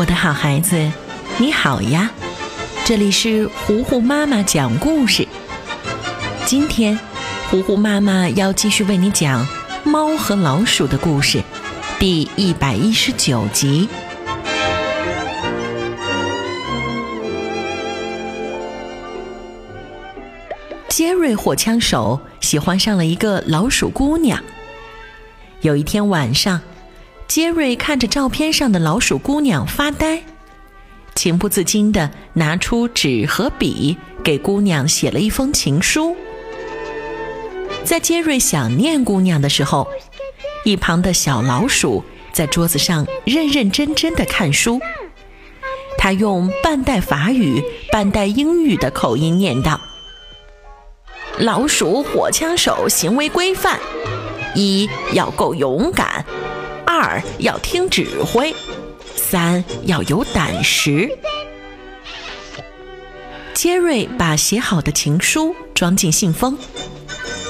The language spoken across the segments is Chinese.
我的好孩子，你好呀！这里是糊糊妈妈讲故事。今天，糊糊妈妈要继续为你讲《猫和老鼠》的故事，第一百一十九集。杰瑞火枪手喜欢上了一个老鼠姑娘。有一天晚上。杰瑞看着照片上的老鼠姑娘发呆，情不自禁地拿出纸和笔，给姑娘写了一封情书。在杰瑞想念姑娘的时候，一旁的小老鼠在桌子上认认真真地看书。他用半带法语、半带英语的口音念道：“老鼠火枪手行为规范，一要够勇敢。”二要听指挥，三要有胆识。杰瑞把写好的情书装进信封，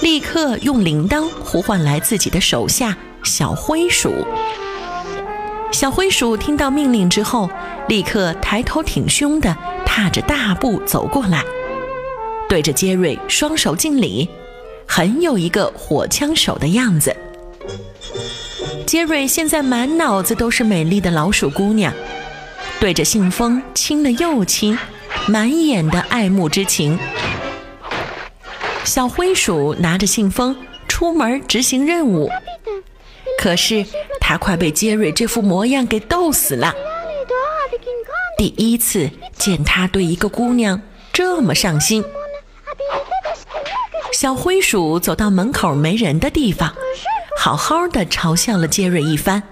立刻用铃铛呼唤来自己的手下小灰鼠。小灰鼠听到命令之后，立刻抬头挺胸的踏着大步走过来，对着杰瑞双手敬礼，很有一个火枪手的样子。杰瑞现在满脑子都是美丽的老鼠姑娘，对着信封亲了又亲，满眼的爱慕之情。小灰鼠拿着信封出门执行任务，可是他快被杰瑞这副模样给逗死了。第一次见他对一个姑娘这么上心。小灰鼠走到门口没人的地方。好好的嘲笑了杰瑞一番，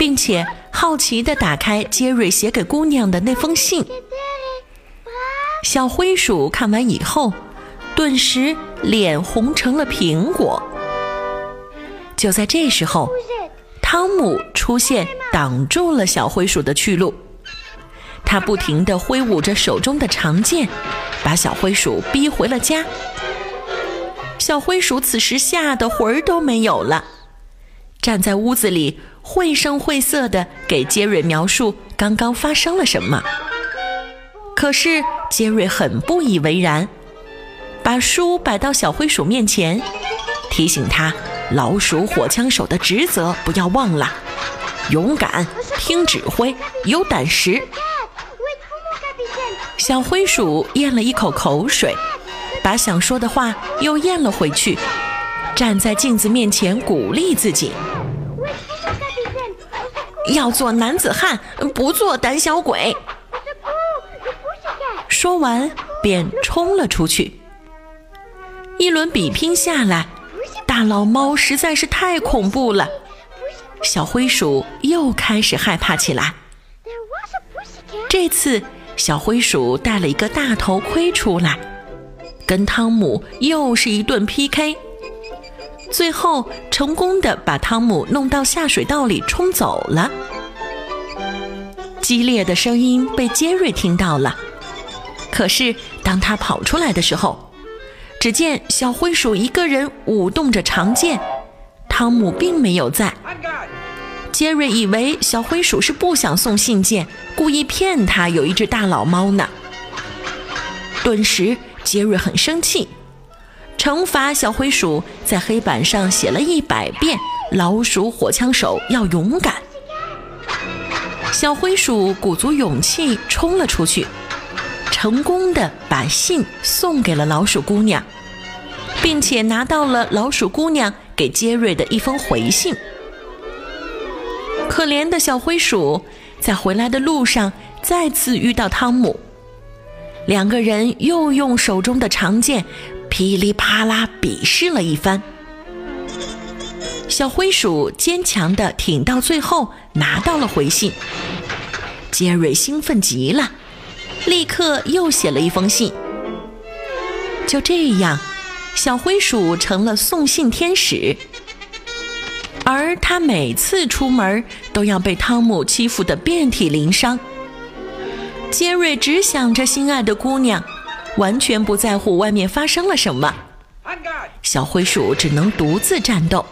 并且好奇的打开杰瑞写给姑娘的那封信。小灰鼠看完以后，顿时脸红成了苹果。就在这时候，汤姆出现，挡住了小灰鼠的去路。他不停地挥舞着手中的长剑，把小灰鼠逼回了家。小灰鼠此时吓得魂儿都没有了，站在屋子里绘声绘色地给杰瑞描述刚刚发生了什么。可是杰瑞很不以为然，把书摆到小灰鼠面前，提醒他老鼠火枪手的职责不要忘了：勇敢、听指挥、有胆识。小灰鼠咽了一口口水。把想说的话又咽了回去，站在镜子面前鼓励自己：“要做男子汉，不做胆小鬼。”说完便冲了出去。一轮比拼下来，大老猫实在是太恐怖了，小灰鼠又开始害怕起来。这次，小灰鼠带了一个大头盔出来。跟汤姆又是一顿 PK，最后成功的把汤姆弄到下水道里冲走了。激烈的声音被杰瑞听到了，可是当他跑出来的时候，只见小灰鼠一个人舞动着长剑，汤姆并没有在。杰瑞以为小灰鼠是不想送信件，故意骗他有一只大老猫呢。顿时。杰瑞很生气，惩罚小灰鼠在黑板上写了一百遍：“老鼠火枪手要勇敢。”小灰鼠鼓足勇气冲了出去，成功的把信送给了老鼠姑娘，并且拿到了老鼠姑娘给杰瑞的一封回信。可怜的小灰鼠在回来的路上再次遇到汤姆。两个人又用手中的长剑噼里啪啦比试了一番，小灰鼠坚强的挺到最后，拿到了回信。杰瑞兴奋极了，立刻又写了一封信。就这样，小灰鼠成了送信天使，而他每次出门都要被汤姆欺负得遍体鳞伤。杰瑞只想着心爱的姑娘，完全不在乎外面发生了什么。小灰鼠只能独自战斗，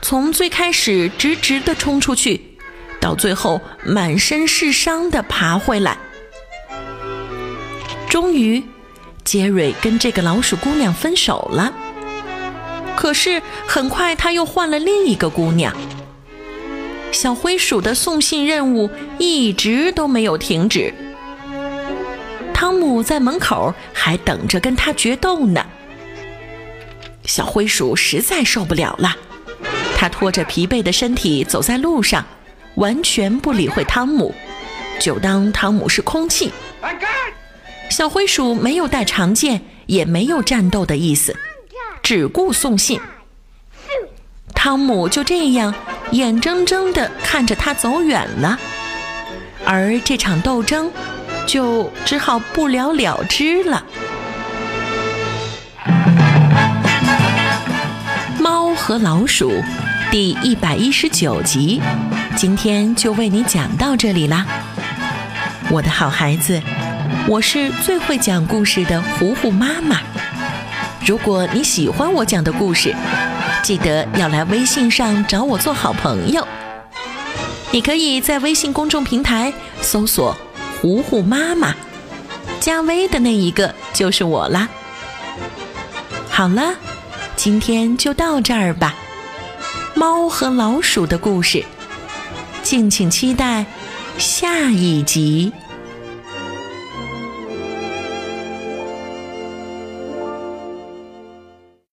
从最开始直直地冲出去，到最后满身是伤的爬回来。终于，杰瑞跟这个老鼠姑娘分手了。可是很快他又换了另一个姑娘。小灰鼠的送信任务一直都没有停止。汤姆在门口还等着跟他决斗呢。小灰鼠实在受不了了，他拖着疲惫的身体走在路上，完全不理会汤姆，就当汤姆是空气。小灰鼠没有带长剑，也没有战斗的意思，只顾送信。汤姆就这样眼睁睁地看着他走远了，而这场斗争。就只好不了了之了。猫和老鼠第一百一十九集，今天就为你讲到这里啦，我的好孩子，我是最会讲故事的糊糊妈妈。如果你喜欢我讲的故事，记得要来微信上找我做好朋友。你可以在微信公众平台搜索。糊糊妈妈，加微的那一个就是我啦。好了，今天就到这儿吧。猫和老鼠的故事，敬请期待下一集。